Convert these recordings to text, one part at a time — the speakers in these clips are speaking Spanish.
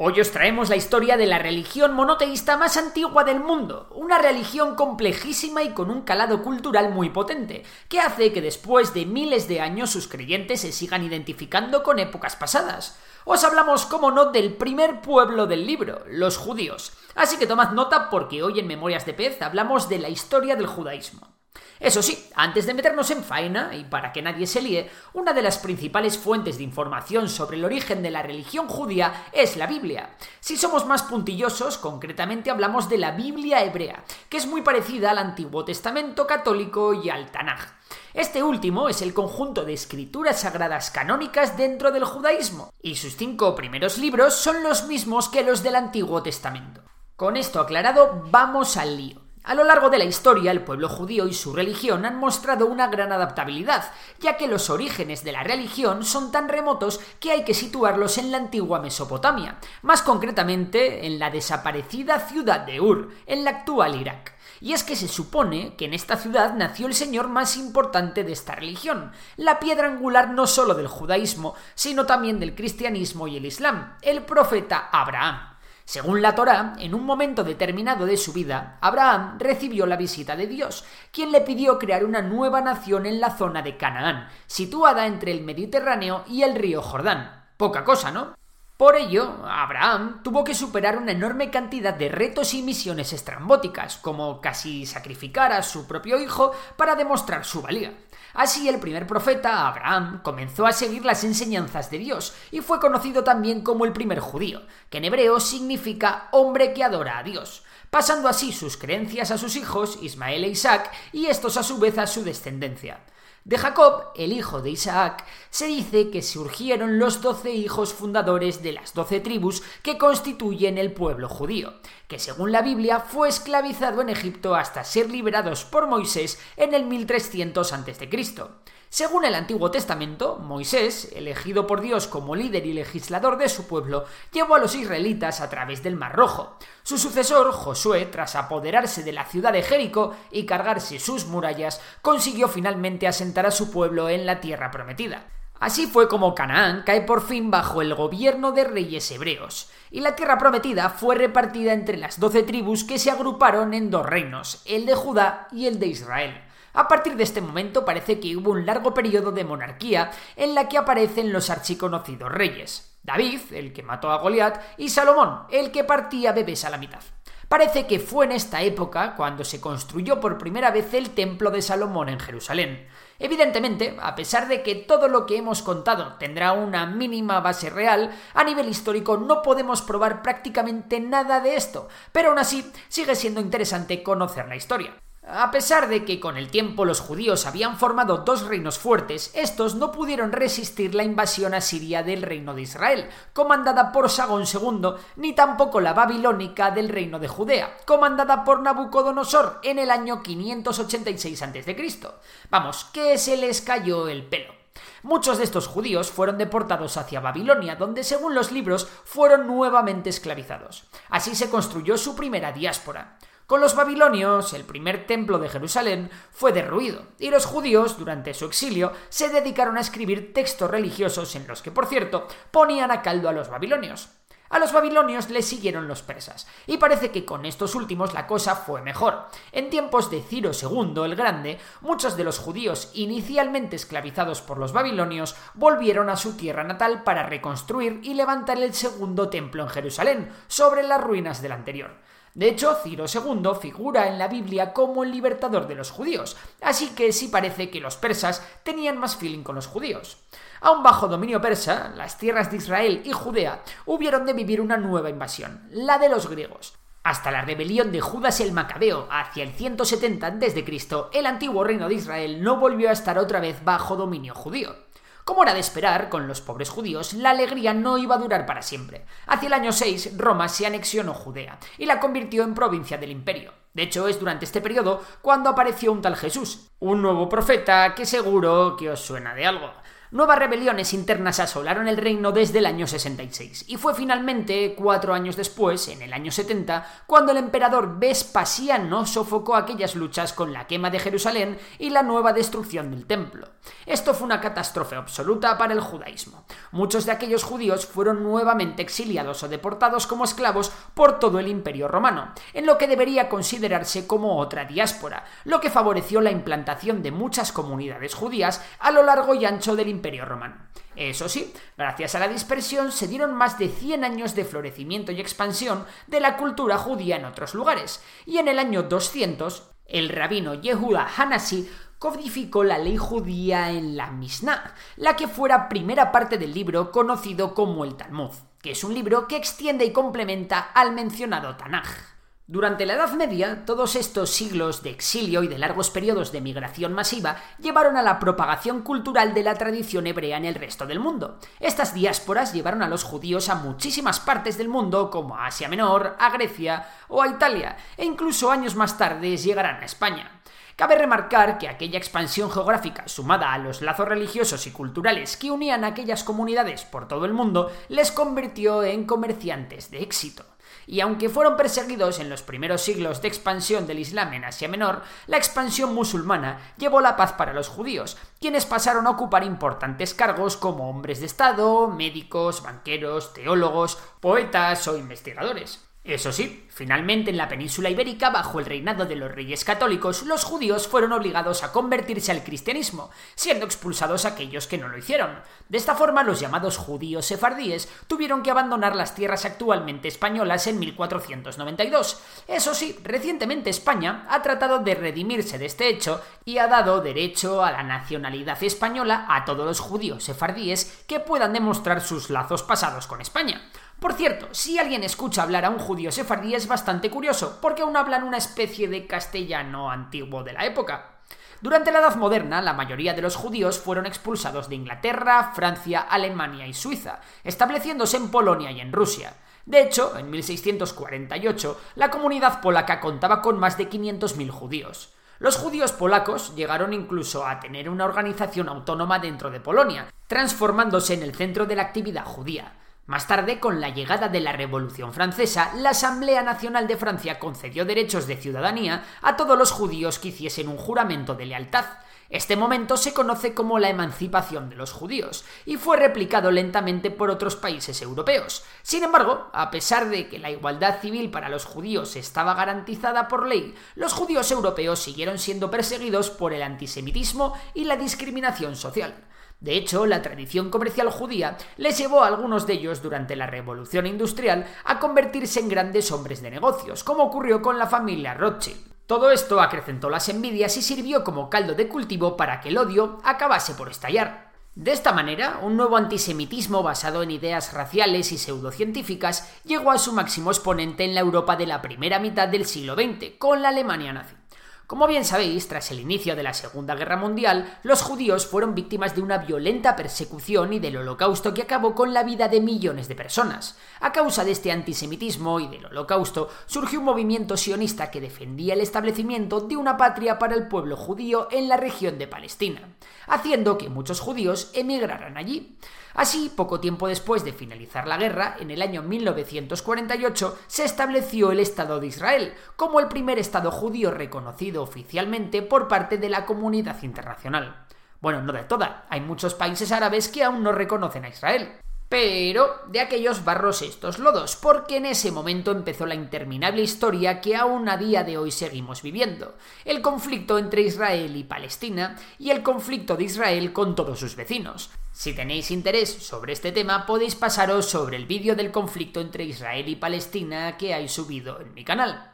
Hoy os traemos la historia de la religión monoteísta más antigua del mundo, una religión complejísima y con un calado cultural muy potente, que hace que después de miles de años sus creyentes se sigan identificando con épocas pasadas. Os hablamos, como no, del primer pueblo del libro, los judíos. Así que tomad nota porque hoy en Memorias de Pez hablamos de la historia del judaísmo. Eso sí, antes de meternos en faena, y para que nadie se líe, una de las principales fuentes de información sobre el origen de la religión judía es la Biblia. Si somos más puntillosos, concretamente hablamos de la Biblia hebrea, que es muy parecida al Antiguo Testamento católico y al Tanaj. Este último es el conjunto de escrituras sagradas canónicas dentro del judaísmo, y sus cinco primeros libros son los mismos que los del Antiguo Testamento. Con esto aclarado, vamos al lío. A lo largo de la historia, el pueblo judío y su religión han mostrado una gran adaptabilidad, ya que los orígenes de la religión son tan remotos que hay que situarlos en la antigua Mesopotamia, más concretamente en la desaparecida ciudad de Ur, en la actual Irak. Y es que se supone que en esta ciudad nació el señor más importante de esta religión, la piedra angular no solo del judaísmo, sino también del cristianismo y el islam, el profeta Abraham. Según la Torá, en un momento determinado de su vida, Abraham recibió la visita de Dios, quien le pidió crear una nueva nación en la zona de Canaán, situada entre el Mediterráneo y el río Jordán. Poca cosa, ¿no? Por ello, Abraham tuvo que superar una enorme cantidad de retos y misiones estrambóticas, como casi sacrificar a su propio hijo para demostrar su valía. Así el primer profeta, Abraham, comenzó a seguir las enseñanzas de Dios y fue conocido también como el primer judío, que en hebreo significa hombre que adora a Dios, pasando así sus creencias a sus hijos, Ismael e Isaac, y estos a su vez a su descendencia. De Jacob, el hijo de Isaac, se dice que surgieron los doce hijos fundadores de las doce tribus que constituyen el pueblo judío, que según la Biblia fue esclavizado en Egipto hasta ser liberados por Moisés en el 1300 a.C. Según el Antiguo Testamento, Moisés, elegido por Dios como líder y legislador de su pueblo, llevó a los israelitas a través del Mar Rojo. Su sucesor, Josué, tras apoderarse de la ciudad de Jericó y cargarse sus murallas, consiguió finalmente asentar a su pueblo en la tierra prometida. Así fue como Canaán cae por fin bajo el gobierno de reyes hebreos, y la tierra prometida fue repartida entre las doce tribus que se agruparon en dos reinos, el de Judá y el de Israel. A partir de este momento parece que hubo un largo periodo de monarquía en la que aparecen los archiconocidos reyes. David, el que mató a Goliat, y Salomón, el que partía bebés a la mitad. Parece que fue en esta época cuando se construyó por primera vez el templo de Salomón en Jerusalén. Evidentemente, a pesar de que todo lo que hemos contado tendrá una mínima base real, a nivel histórico no podemos probar prácticamente nada de esto, pero aún así sigue siendo interesante conocer la historia. A pesar de que con el tiempo los judíos habían formado dos reinos fuertes, estos no pudieron resistir la invasión asiria del reino de Israel, comandada por Sagón II, ni tampoco la babilónica del reino de Judea, comandada por Nabucodonosor en el año 586 a.C. Vamos, que se les cayó el pelo. Muchos de estos judíos fueron deportados hacia Babilonia, donde según los libros fueron nuevamente esclavizados. Así se construyó su primera diáspora. Con los babilonios, el primer templo de Jerusalén fue derruido, y los judíos, durante su exilio, se dedicaron a escribir textos religiosos en los que, por cierto, ponían a caldo a los babilonios. A los babilonios le siguieron los persas, y parece que con estos últimos la cosa fue mejor. En tiempos de Ciro II el Grande, muchos de los judíos inicialmente esclavizados por los babilonios volvieron a su tierra natal para reconstruir y levantar el segundo templo en Jerusalén, sobre las ruinas del anterior. De hecho, Ciro II figura en la Biblia como el libertador de los judíos, así que sí parece que los persas tenían más feeling con los judíos. Aún bajo dominio persa, las tierras de Israel y Judea hubieron de vivir una nueva invasión, la de los griegos. Hasta la rebelión de Judas el Macabeo hacia el 170 a.C., el antiguo reino de Israel no volvió a estar otra vez bajo dominio judío. Como era de esperar, con los pobres judíos, la alegría no iba a durar para siempre. Hacia el año 6, Roma se anexionó Judea y la convirtió en provincia del imperio. De hecho, es durante este periodo cuando apareció un tal Jesús, un nuevo profeta que seguro que os suena de algo. Nuevas rebeliones internas asolaron el reino desde el año 66, y fue finalmente cuatro años después, en el año 70, cuando el emperador Vespasiano sofocó aquellas luchas con la quema de Jerusalén y la nueva destrucción del templo. Esto fue una catástrofe absoluta para el judaísmo. Muchos de aquellos judíos fueron nuevamente exiliados o deportados como esclavos por todo el imperio romano, en lo que debería considerarse como otra diáspora, lo que favoreció la implantación de muchas comunidades judías a lo largo y ancho del Imperio Romano. Eso sí, gracias a la dispersión se dieron más de 100 años de florecimiento y expansión de la cultura judía en otros lugares, y en el año 200, el rabino Yehuda Hanasi codificó la ley judía en la Mishnah, la que fuera primera parte del libro conocido como el Talmud, que es un libro que extiende y complementa al mencionado Tanaj. Durante la Edad Media, todos estos siglos de exilio y de largos periodos de migración masiva llevaron a la propagación cultural de la tradición hebrea en el resto del mundo. Estas diásporas llevaron a los judíos a muchísimas partes del mundo, como a Asia Menor, a Grecia o a Italia, e incluso años más tarde llegarán a España. Cabe remarcar que aquella expansión geográfica, sumada a los lazos religiosos y culturales que unían a aquellas comunidades por todo el mundo, les convirtió en comerciantes de éxito y aunque fueron perseguidos en los primeros siglos de expansión del Islam en Asia Menor, la expansión musulmana llevó la paz para los judíos, quienes pasaron a ocupar importantes cargos como hombres de Estado, médicos, banqueros, teólogos, poetas o investigadores. Eso sí, finalmente en la península ibérica, bajo el reinado de los reyes católicos, los judíos fueron obligados a convertirse al cristianismo, siendo expulsados aquellos que no lo hicieron. De esta forma, los llamados judíos sefardíes tuvieron que abandonar las tierras actualmente españolas en 1492. Eso sí, recientemente España ha tratado de redimirse de este hecho y ha dado derecho a la nacionalidad española a todos los judíos sefardíes que puedan demostrar sus lazos pasados con España. Por cierto, si alguien escucha hablar a un judío sefardí es bastante curioso, porque aún hablan una especie de castellano antiguo de la época. Durante la Edad Moderna, la mayoría de los judíos fueron expulsados de Inglaterra, Francia, Alemania y Suiza, estableciéndose en Polonia y en Rusia. De hecho, en 1648, la comunidad polaca contaba con más de 500.000 judíos. Los judíos polacos llegaron incluso a tener una organización autónoma dentro de Polonia, transformándose en el centro de la actividad judía. Más tarde, con la llegada de la Revolución Francesa, la Asamblea Nacional de Francia concedió derechos de ciudadanía a todos los judíos que hiciesen un juramento de lealtad. Este momento se conoce como la emancipación de los judíos y fue replicado lentamente por otros países europeos. Sin embargo, a pesar de que la igualdad civil para los judíos estaba garantizada por ley, los judíos europeos siguieron siendo perseguidos por el antisemitismo y la discriminación social. De hecho, la tradición comercial judía les llevó a algunos de ellos durante la Revolución Industrial a convertirse en grandes hombres de negocios, como ocurrió con la familia Rothschild. Todo esto acrecentó las envidias y sirvió como caldo de cultivo para que el odio acabase por estallar. De esta manera, un nuevo antisemitismo basado en ideas raciales y pseudocientíficas llegó a su máximo exponente en la Europa de la primera mitad del siglo XX, con la Alemania nazi. Como bien sabéis, tras el inicio de la Segunda Guerra Mundial, los judíos fueron víctimas de una violenta persecución y del holocausto que acabó con la vida de millones de personas. A causa de este antisemitismo y del holocausto, surgió un movimiento sionista que defendía el establecimiento de una patria para el pueblo judío en la región de Palestina, haciendo que muchos judíos emigraran allí. Así, poco tiempo después de finalizar la guerra, en el año 1948, se estableció el Estado de Israel, como el primer Estado judío reconocido oficialmente por parte de la comunidad internacional. Bueno, no de toda, hay muchos países árabes que aún no reconocen a Israel. Pero de aquellos barros estos lodos, porque en ese momento empezó la interminable historia que aún a día de hoy seguimos viviendo, el conflicto entre Israel y Palestina y el conflicto de Israel con todos sus vecinos. Si tenéis interés sobre este tema, podéis pasaros sobre el vídeo del conflicto entre Israel y Palestina que hay subido en mi canal.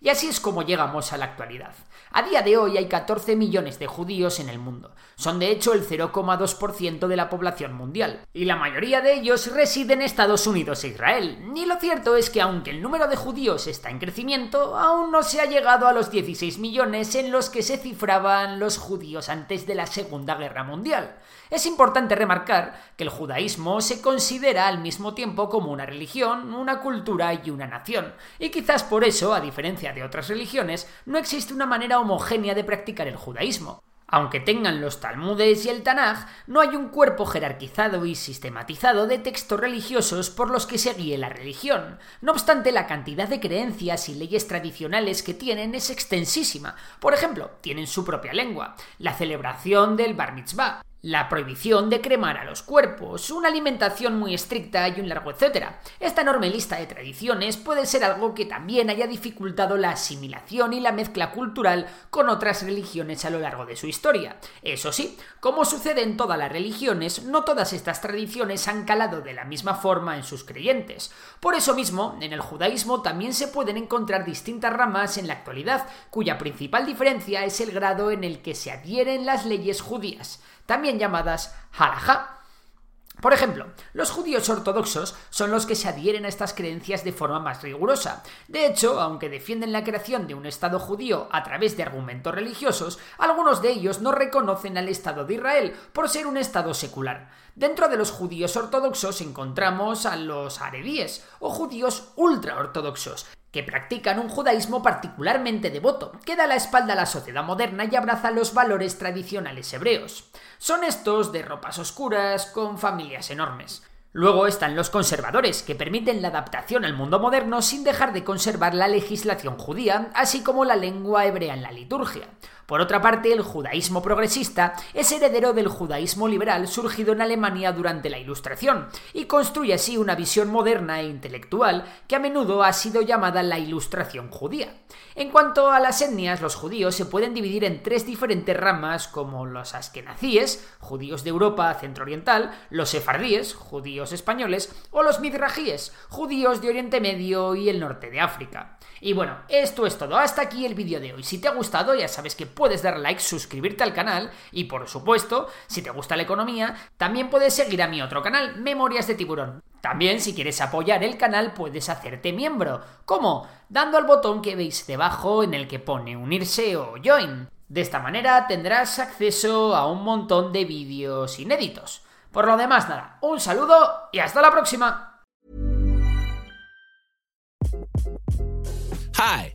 Y así es como llegamos a la actualidad. A día de hoy hay 14 millones de judíos en el mundo. Son de hecho el 0,2% de la población mundial. Y la mayoría de ellos residen en Estados Unidos e Israel. Y lo cierto es que aunque el número de judíos está en crecimiento, aún no se ha llegado a los 16 millones en los que se cifraban los judíos antes de la Segunda Guerra Mundial. Es importante remarcar que el judaísmo se considera al mismo tiempo como una religión, una cultura y una nación, y quizás por eso, a diferencia de otras religiones, no existe una manera homogénea de practicar el judaísmo. Aunque tengan los Talmudes y el Tanaj, no hay un cuerpo jerarquizado y sistematizado de textos religiosos por los que se guíe la religión. No obstante, la cantidad de creencias y leyes tradicionales que tienen es extensísima. Por ejemplo, tienen su propia lengua, la celebración del Bar Mitzvah, la prohibición de cremar a los cuerpos, una alimentación muy estricta y un largo etcétera. Esta enorme lista de tradiciones puede ser algo que también haya dificultado la asimilación y la mezcla cultural con otras religiones a lo largo de su historia. Eso sí, como sucede en todas las religiones, no todas estas tradiciones han calado de la misma forma en sus creyentes. Por eso mismo, en el judaísmo también se pueden encontrar distintas ramas en la actualidad, cuya principal diferencia es el grado en el que se adhieren las leyes judías también llamadas halajá. Por ejemplo, los judíos ortodoxos son los que se adhieren a estas creencias de forma más rigurosa. De hecho, aunque defienden la creación de un Estado judío a través de argumentos religiosos, algunos de ellos no reconocen al Estado de Israel por ser un Estado secular. Dentro de los judíos ortodoxos encontramos a los arebíes o judíos ultraortodoxos, que practican un judaísmo particularmente devoto, que da la espalda a la sociedad moderna y abraza los valores tradicionales hebreos. Son estos de ropas oscuras, con familias enormes. Luego están los conservadores, que permiten la adaptación al mundo moderno sin dejar de conservar la legislación judía, así como la lengua hebrea en la liturgia. Por otra parte, el judaísmo progresista es heredero del judaísmo liberal surgido en Alemania durante la Ilustración, y construye así una visión moderna e intelectual que a menudo ha sido llamada la Ilustración judía. En cuanto a las etnias, los judíos se pueden dividir en tres diferentes ramas como los askenazíes, judíos de Europa centro-oriental, los sefardíes, judíos españoles, o los midrajíes, judíos de Oriente Medio y el norte de África. Y bueno, esto es todo. Hasta aquí el vídeo de hoy. Si te ha gustado, ya sabes que puedes dar like, suscribirte al canal y por supuesto, si te gusta la economía, también puedes seguir a mi otro canal, Memorias de Tiburón. También si quieres apoyar el canal puedes hacerte miembro. ¿Cómo? Dando al botón que veis debajo en el que pone unirse o join. De esta manera tendrás acceso a un montón de vídeos inéditos. Por lo demás, nada, un saludo y hasta la próxima. Hi,